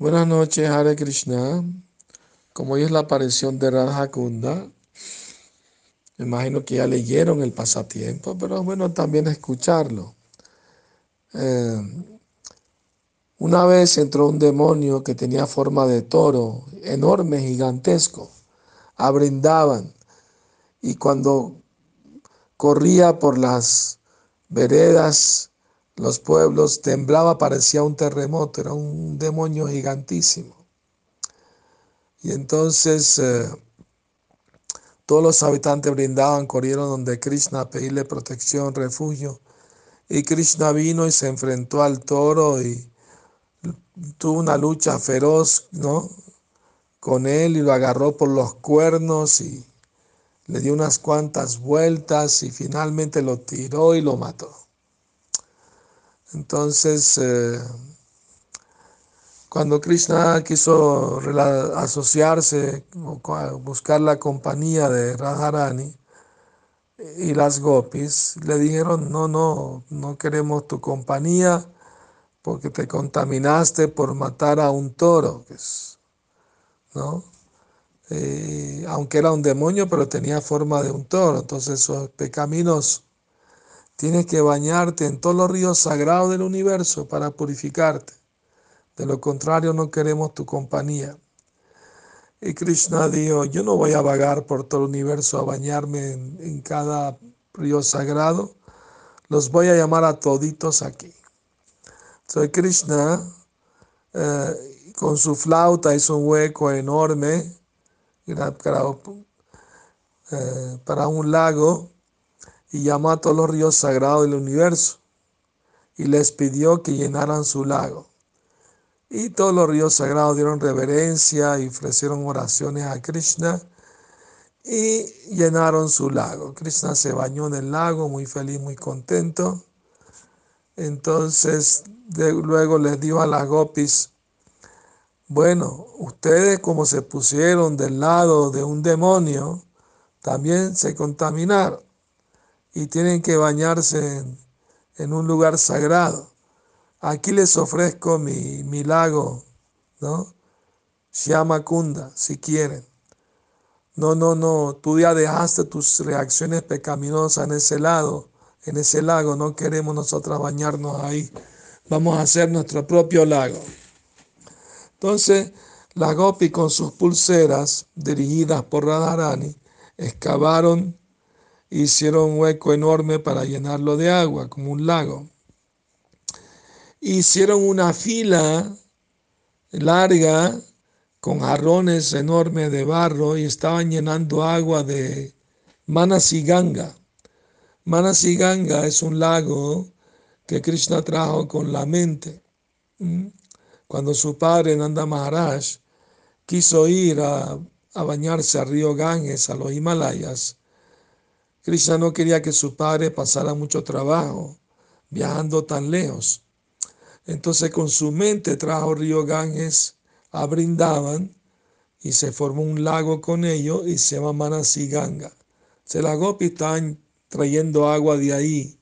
Buenas noches, Hare Krishna. Como hoy es la aparición de Radha Kunda, me imagino que ya leyeron el pasatiempo, pero es bueno también escucharlo. Eh, una vez entró un demonio que tenía forma de toro, enorme, gigantesco, a Brindaban, y cuando corría por las veredas, los pueblos, temblaba, parecía un terremoto, era un demonio gigantísimo. Y entonces eh, todos los habitantes brindaban, corrieron donde Krishna a pedirle protección, refugio. Y Krishna vino y se enfrentó al toro y tuvo una lucha feroz, ¿no? Con él y lo agarró por los cuernos y le dio unas cuantas vueltas y finalmente lo tiró y lo mató. Entonces, eh, cuando Krishna quiso asociarse o buscar la compañía de Radharani y las gopis, le dijeron, no, no, no queremos tu compañía porque te contaminaste por matar a un toro, ¿no? Eh, aunque era un demonio, pero tenía forma de un toro, entonces esos pecaminos tienes que bañarte en todos los ríos sagrados del universo para purificarte. De lo contrario, no queremos tu compañía. Y Krishna dijo, yo no voy a vagar por todo el universo a bañarme en cada río sagrado, los voy a llamar a toditos aquí. Soy Krishna, eh, con su flauta hizo un hueco enorme eh, para un lago y llamó a todos los ríos sagrados del universo y les pidió que llenaran su lago. Y todos los ríos sagrados dieron reverencia y ofrecieron oraciones a Krishna y llenaron su lago. Krishna se bañó en el lago, muy feliz, muy contento. Entonces luego les dijo a las gopis, bueno, ustedes como se pusieron del lado de un demonio, también se contaminaron y tienen que bañarse en, un lugar sagrado. Aquí les ofrezco mi, mi lago, ¿no? Kunda, si quieren. No, no, no, tú ya dejaste tus reacciones pecaminosas en ese lado en ese lago, no queremos nosotras bañarnos ahí, vamos a hacer nuestro propio lago. Entonces, la Gopi con sus pulseras dirigidas por Radharani excavaron, hicieron un hueco enorme para llenarlo de agua, como un lago. Hicieron una fila larga con jarrones enormes de barro y estaban llenando agua de Manasiganga. Manasiganga es un lago que Krishna trajo con la mente. Cuando su padre Nanda Maharaj quiso ir a, bañarse al río Ganges, a los Himalayas, Krishna no quería que su padre pasara mucho trabajo viajando tan lejos. Entonces con su mente trajo río Ganges a Brindavan y se formó un lago con ello y se llama Manasiganga. Se la Gopi trayendo agua de ahí.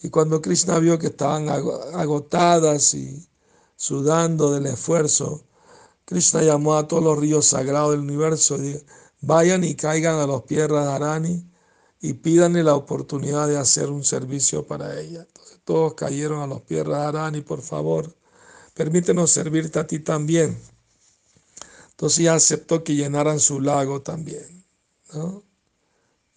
Y cuando Krishna vio que estaban agotadas y sudando del esfuerzo, Krishna llamó a todos los ríos sagrados del universo y dijo, vayan y caigan a los pies de Radharani y pídanle la oportunidad de hacer un servicio para ella. Todos cayeron a los pies de Radharani, por favor, permítenos servirte a ti también. Entonces ella aceptó que llenaran su lago también. ¿no?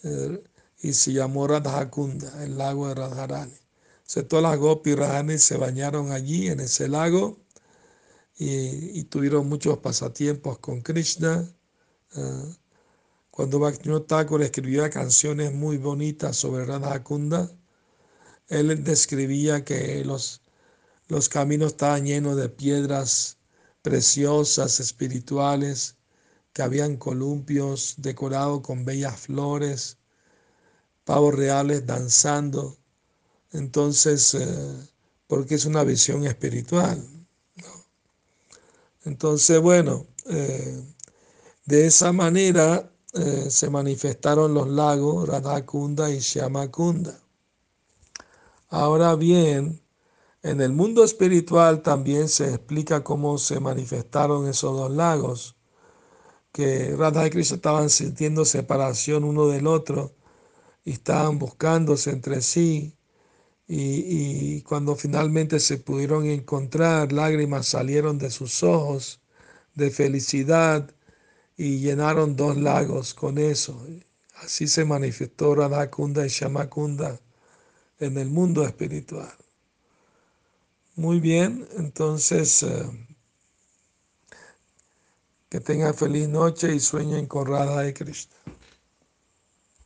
Eh, y se llamó Radhakunda, el lago de Radharani. Entonces todas las Gopi Radharani se bañaron allí en ese lago y, tuvieron muchos pasatiempos con Krishna. Cuando Bhaktivinoda Thakur escribía canciones muy bonitas sobre Radhakunda, él describía que los, los caminos estaban llenos de piedras preciosas, espirituales, que habían columpios decorados con bellas flores, pavos reales danzando. Entonces, eh, porque es una visión espiritual. Entonces, bueno, eh, de esa manera eh, se manifestaron los lagos Radhakunda y Shyamakunda. Ahora bien, En el mundo espiritual también se explica cómo se manifestaron esos dos lagos, que Radha y Krishna estaban sintiendo separación uno del otro y estaban buscándose entre sí y, y, cuando finalmente se pudieron encontrar, lágrimas salieron de sus ojos de felicidad y llenaron dos lagos con eso. Así se manifestó Radhakunda y Shamakunda en el mundo espiritual. Muy bien, entonces eh, que tengan feliz noche y sueñen con Radha y Krishna.